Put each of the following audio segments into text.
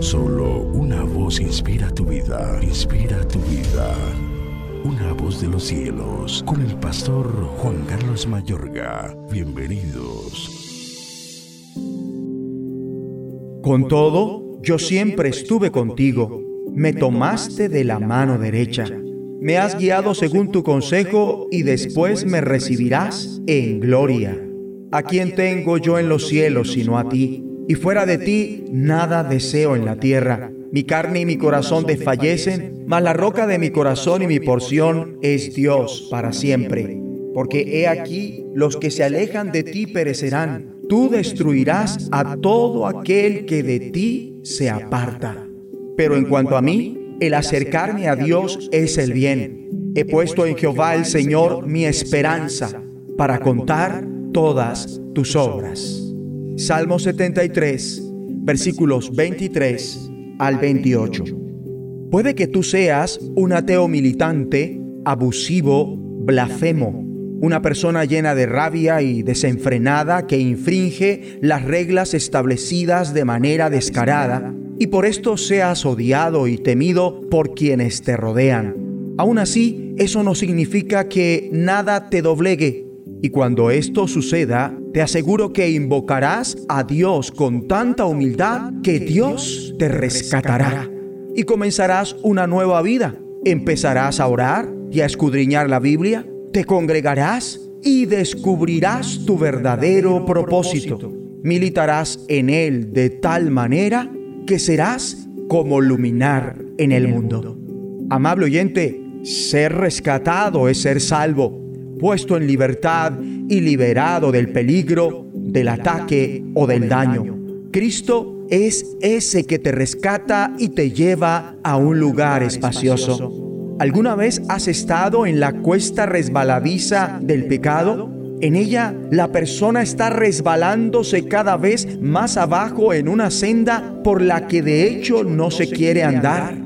Solo una voz inspira tu vida, inspira tu vida. Una voz de los cielos, con el pastor Juan Carlos Mayorga. Bienvenidos. Con todo, yo siempre estuve contigo. Me tomaste de la mano derecha. Me has guiado según tu consejo y después me recibirás en gloria. ¿A quién tengo yo en los cielos sino a ti? Y fuera de ti nada deseo en la tierra. Mi carne y mi corazón desfallecen, mas la roca de mi corazón y mi porción es Dios para siempre. Porque he aquí, los que se alejan de ti perecerán. Tú destruirás a todo aquel que de ti se aparta. Pero en cuanto a mí, el acercarme a Dios es el bien. He puesto en Jehová el Señor mi esperanza para contar todas tus obras. Salmo 73, versículos 23 al 28. Puede que tú seas un ateo militante, abusivo, blasfemo, una persona llena de rabia y desenfrenada que infringe las reglas establecidas de manera descarada, y por esto seas odiado y temido por quienes te rodean. Aún así, eso no significa que nada te doblegue y cuando esto suceda, te aseguro que invocarás a Dios con tanta humildad que Dios te rescatará y comenzarás una nueva vida. Empezarás a orar y a escudriñar la Biblia, te congregarás y descubrirás tu verdadero propósito. Militarás en él de tal manera que serás como luminar en el mundo. Amable oyente, ser rescatado es ser salvo puesto en libertad y liberado del peligro, del ataque o del daño. Cristo es ese que te rescata y te lleva a un lugar espacioso. ¿Alguna vez has estado en la cuesta resbaladiza del pecado? En ella la persona está resbalándose cada vez más abajo en una senda por la que de hecho no se quiere andar.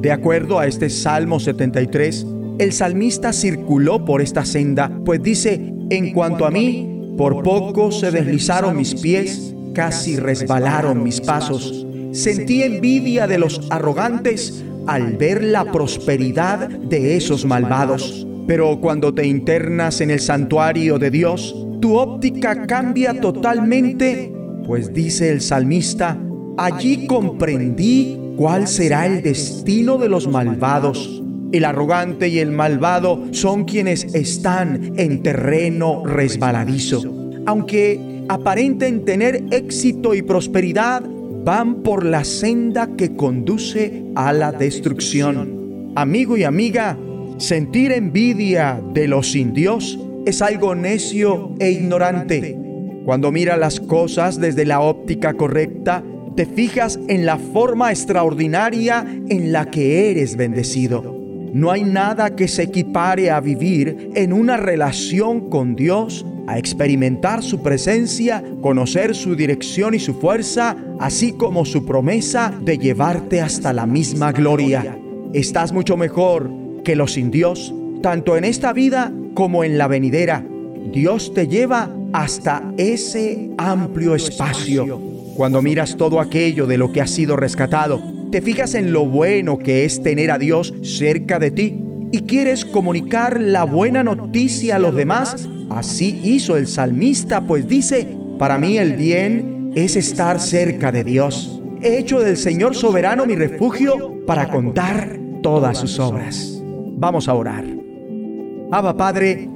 De acuerdo a este Salmo 73, el salmista circuló por esta senda, pues dice, en cuanto a mí, por poco se deslizaron mis pies, casi resbalaron mis pasos. Sentí envidia de los arrogantes al ver la prosperidad de esos malvados. Pero cuando te internas en el santuario de Dios, tu óptica cambia totalmente, pues dice el salmista, allí comprendí cuál será el destino de los malvados el arrogante y el malvado son quienes están en terreno resbaladizo. Aunque aparenten tener éxito y prosperidad, van por la senda que conduce a la destrucción. Amigo y amiga, sentir envidia de los sin Dios es algo necio e ignorante. Cuando mira las cosas desde la óptica correcta, te fijas en la forma extraordinaria en la que eres bendecido. No hay nada que se equipare a vivir en una relación con Dios, a experimentar su presencia, conocer su dirección y su fuerza, así como su promesa de llevarte hasta la misma gloria. Estás mucho mejor que los sin Dios, tanto en esta vida como en la venidera. Dios te lleva hasta ese amplio espacio. Cuando miras todo aquello de lo que has sido rescatado, te fijas en lo bueno que es tener a Dios cerca de ti y quieres comunicar la buena noticia a los demás, así hizo el salmista, pues dice, para mí el bien es estar cerca de Dios. He hecho del Señor soberano mi refugio para contar todas sus obras. Vamos a orar. Abba Padre,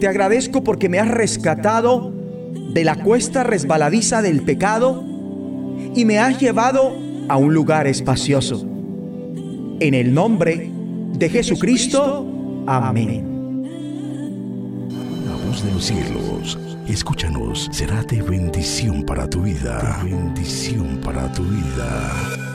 te agradezco porque me has rescatado de la cuesta resbaladiza del pecado y me has llevado a un lugar espacioso. En el nombre de Jesucristo. Amén. La voz de los cielos, escúchanos, será de bendición para tu vida. bendición para tu vida.